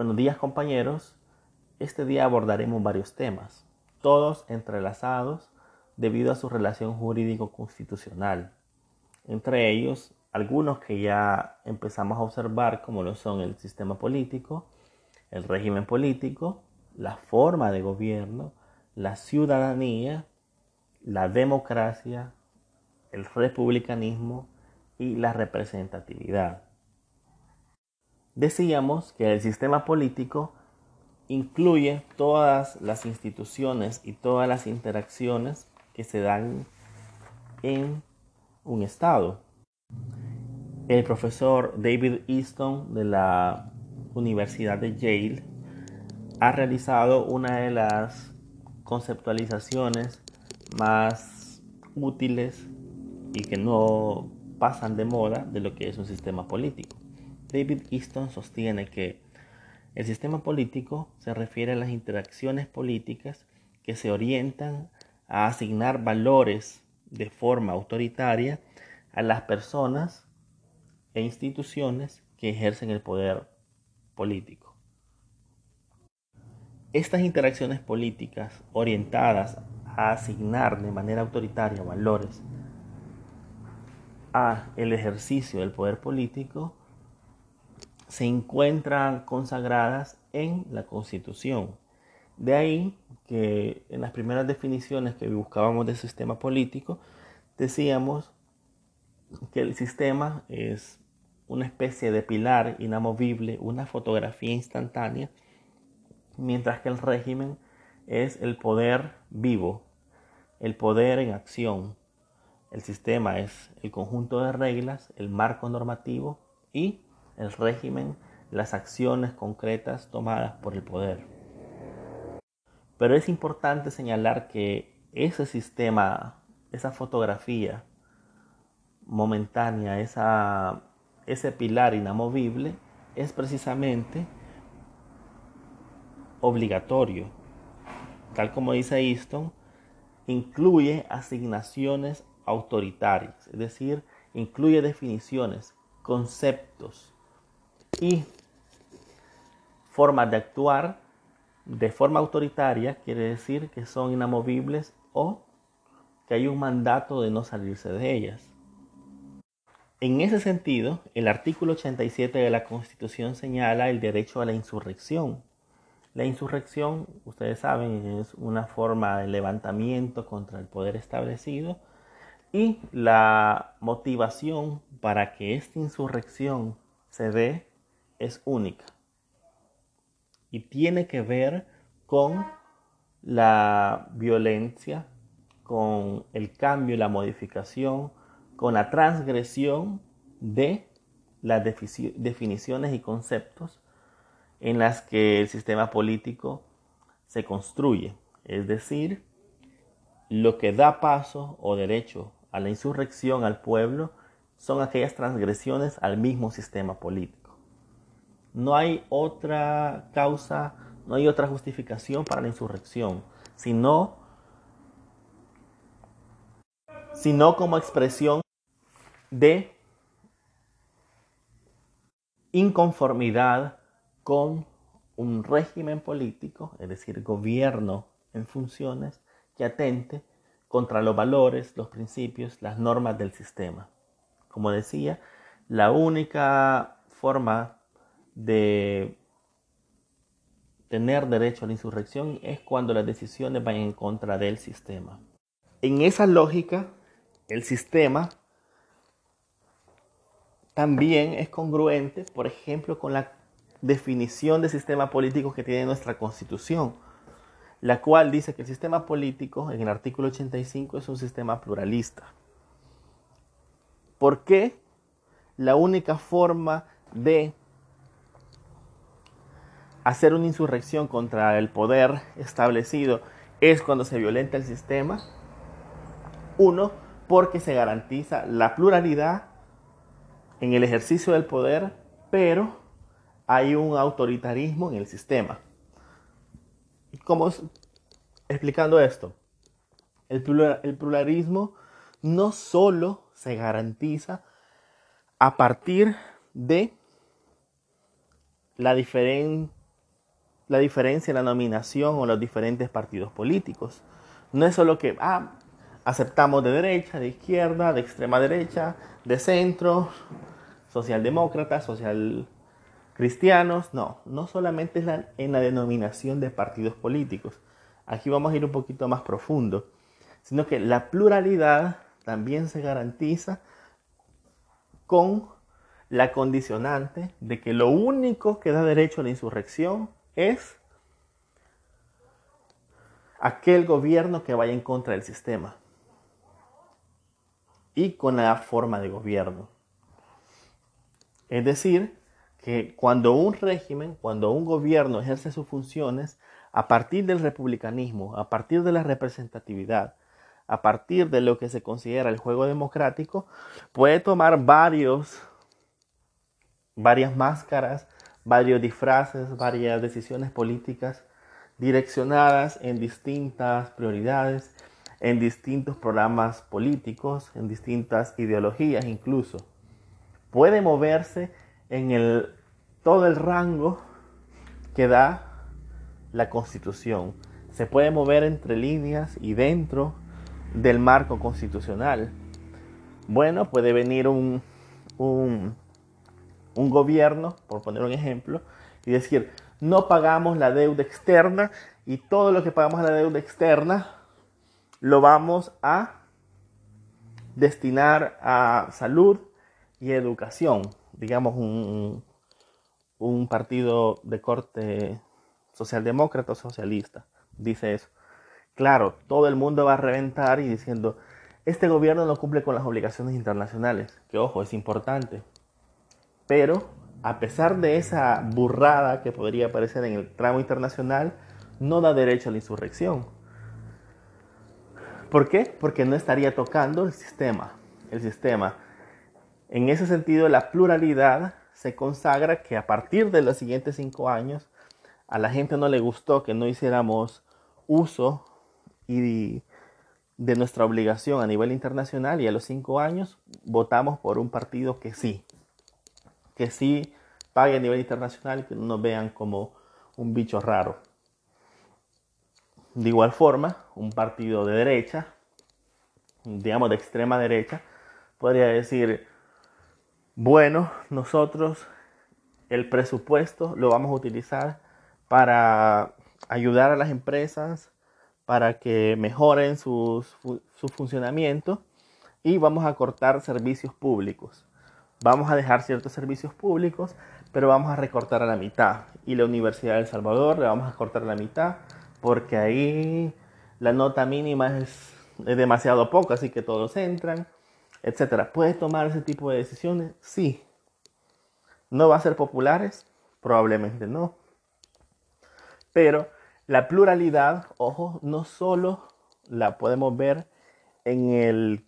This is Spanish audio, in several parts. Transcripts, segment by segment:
Buenos días compañeros. Este día abordaremos varios temas, todos entrelazados debido a su relación jurídico-constitucional. Entre ellos, algunos que ya empezamos a observar como lo son el sistema político, el régimen político, la forma de gobierno, la ciudadanía, la democracia, el republicanismo y la representatividad. Decíamos que el sistema político incluye todas las instituciones y todas las interacciones que se dan en un Estado. El profesor David Easton de la Universidad de Yale ha realizado una de las conceptualizaciones más útiles y que no pasan de moda de lo que es un sistema político. David Easton sostiene que el sistema político se refiere a las interacciones políticas que se orientan a asignar valores de forma autoritaria a las personas e instituciones que ejercen el poder político. Estas interacciones políticas orientadas a asignar de manera autoritaria valores a el ejercicio del poder político se encuentran consagradas en la Constitución. De ahí que en las primeras definiciones que buscábamos del sistema político, decíamos que el sistema es una especie de pilar inamovible, una fotografía instantánea, mientras que el régimen es el poder vivo, el poder en acción. El sistema es el conjunto de reglas, el marco normativo y el régimen, las acciones concretas tomadas por el poder. Pero es importante señalar que ese sistema, esa fotografía momentánea, ese pilar inamovible, es precisamente obligatorio. Tal como dice Easton, incluye asignaciones autoritarias, es decir, incluye definiciones, conceptos, y formas de actuar de forma autoritaria quiere decir que son inamovibles o que hay un mandato de no salirse de ellas. En ese sentido, el artículo 87 de la Constitución señala el derecho a la insurrección. La insurrección, ustedes saben, es una forma de levantamiento contra el poder establecido y la motivación para que esta insurrección se dé es única y tiene que ver con la violencia, con el cambio y la modificación, con la transgresión de las definiciones y conceptos en las que el sistema político se construye. Es decir, lo que da paso o derecho a la insurrección al pueblo son aquellas transgresiones al mismo sistema político. No hay otra causa, no hay otra justificación para la insurrección, sino, sino como expresión de inconformidad con un régimen político, es decir, gobierno en funciones, que atente contra los valores, los principios, las normas del sistema. Como decía, la única forma de tener derecho a la insurrección es cuando las decisiones vayan en contra del sistema. En esa lógica, el sistema también es congruente, por ejemplo, con la definición de sistema político que tiene nuestra constitución, la cual dice que el sistema político, en el artículo 85, es un sistema pluralista. ¿Por qué? La única forma de hacer una insurrección contra el poder establecido es cuando se violenta el sistema. Uno, porque se garantiza la pluralidad en el ejercicio del poder, pero hay un autoritarismo en el sistema. ¿Cómo explicando esto? El, el pluralismo no solo se garantiza a partir de la diferente la diferencia en la nominación o los diferentes partidos políticos. No es solo que ah, aceptamos de derecha, de izquierda, de extrema derecha, de centro, socialdemócratas, social cristianos. No, no solamente es en la denominación de partidos políticos. Aquí vamos a ir un poquito más profundo, sino que la pluralidad también se garantiza con la condicionante de que lo único que da derecho a la insurrección es aquel gobierno que vaya en contra del sistema y con la forma de gobierno. Es decir, que cuando un régimen, cuando un gobierno ejerce sus funciones, a partir del republicanismo, a partir de la representatividad, a partir de lo que se considera el juego democrático, puede tomar varios, varias máscaras, varios disfraces, varias decisiones políticas direccionadas en distintas prioridades, en distintos programas políticos, en distintas ideologías incluso. Puede moverse en el, todo el rango que da la constitución. Se puede mover entre líneas y dentro del marco constitucional. Bueno, puede venir un, un, un gobierno, por poner un ejemplo, y decir, no pagamos la deuda externa y todo lo que pagamos a la deuda externa lo vamos a destinar a salud y educación. Digamos, un, un partido de corte socialdemócrata o socialista, dice eso. Claro, todo el mundo va a reventar y diciendo, este gobierno no cumple con las obligaciones internacionales, que ojo, es importante. Pero, a pesar de esa burrada que podría aparecer en el tramo internacional, no da derecho a la insurrección. ¿Por qué? Porque no estaría tocando el sistema. El sistema. En ese sentido, la pluralidad se consagra que a partir de los siguientes cinco años a la gente no le gustó que no hiciéramos uso y de nuestra obligación a nivel internacional y a los cinco años votamos por un partido que sí, que sí pague a nivel internacional y que no nos vean como un bicho raro. De igual forma, un partido de derecha, digamos de extrema derecha, podría decir, bueno, nosotros el presupuesto lo vamos a utilizar para ayudar a las empresas para que mejoren su funcionamiento y vamos a cortar servicios públicos. Vamos a dejar ciertos servicios públicos, pero vamos a recortar a la mitad. Y la Universidad de El Salvador le vamos a cortar a la mitad porque ahí la nota mínima es, es demasiado poca, así que todos entran, etc. ¿Puedes tomar ese tipo de decisiones? Sí. ¿No va a ser populares? Probablemente no. Pero la pluralidad, ojo, no solo la podemos ver en el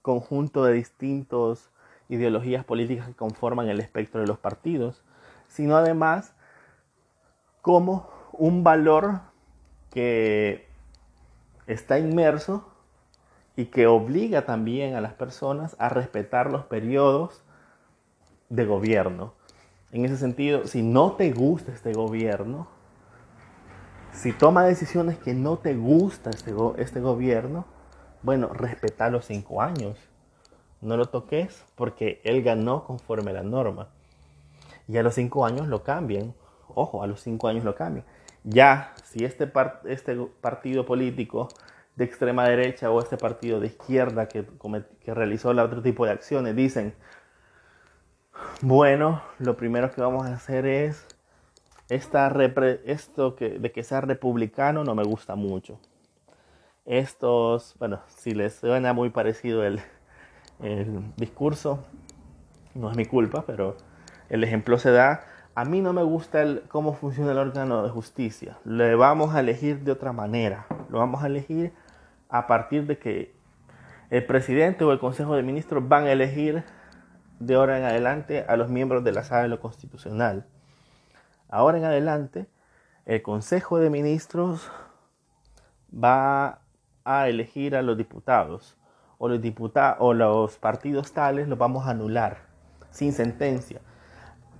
conjunto de distintas ideologías políticas que conforman el espectro de los partidos, sino además como un valor que está inmerso y que obliga también a las personas a respetar los periodos de gobierno. En ese sentido, si no te gusta este gobierno, si toma decisiones que no te gusta este, este gobierno, bueno, respeta los cinco años. No lo toques porque él ganó conforme a la norma. Y a los cinco años lo cambian. Ojo, a los cinco años lo cambian. Ya, si este, este partido político de extrema derecha o este partido de izquierda que, que realizó el otro tipo de acciones dicen, bueno, lo primero que vamos a hacer es esto que, de que sea republicano no me gusta mucho. Estos, bueno, si les suena muy parecido el, el discurso, no es mi culpa, pero el ejemplo se da. A mí no me gusta el, cómo funciona el órgano de justicia. Le vamos a elegir de otra manera. Lo vamos a elegir a partir de que el presidente o el consejo de ministros van a elegir de ahora en adelante a los miembros de la sala de lo constitucional. Ahora en adelante, el Consejo de Ministros va a elegir a los diputados o los, diputados, o los partidos tales los vamos a anular sin sentencia.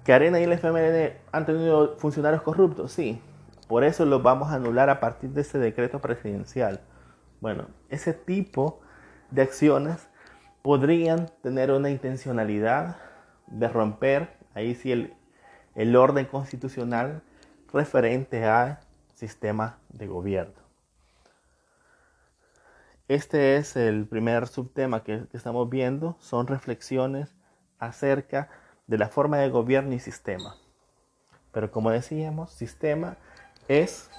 ¿Que Arena y el FMLN han tenido funcionarios corruptos? Sí. por eso lo vamos a anular a partir de ese decreto presidencial. Bueno, ese tipo de acciones podrían tener una intencionalidad de romper, ahí sí, el, el orden constitucional referente al sistema de gobierno. Este es el primer subtema que, estamos viendo, son reflexiones acerca de la forma de gobierno y sistema. Pero como decíamos, sistema es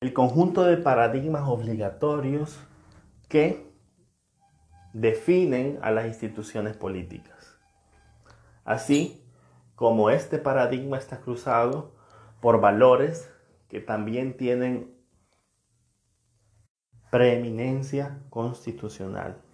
el conjunto de paradigmas obligatorios que definen a las instituciones políticas. Así como este paradigma está cruzado por valores que también tienen preeminencia constitucional.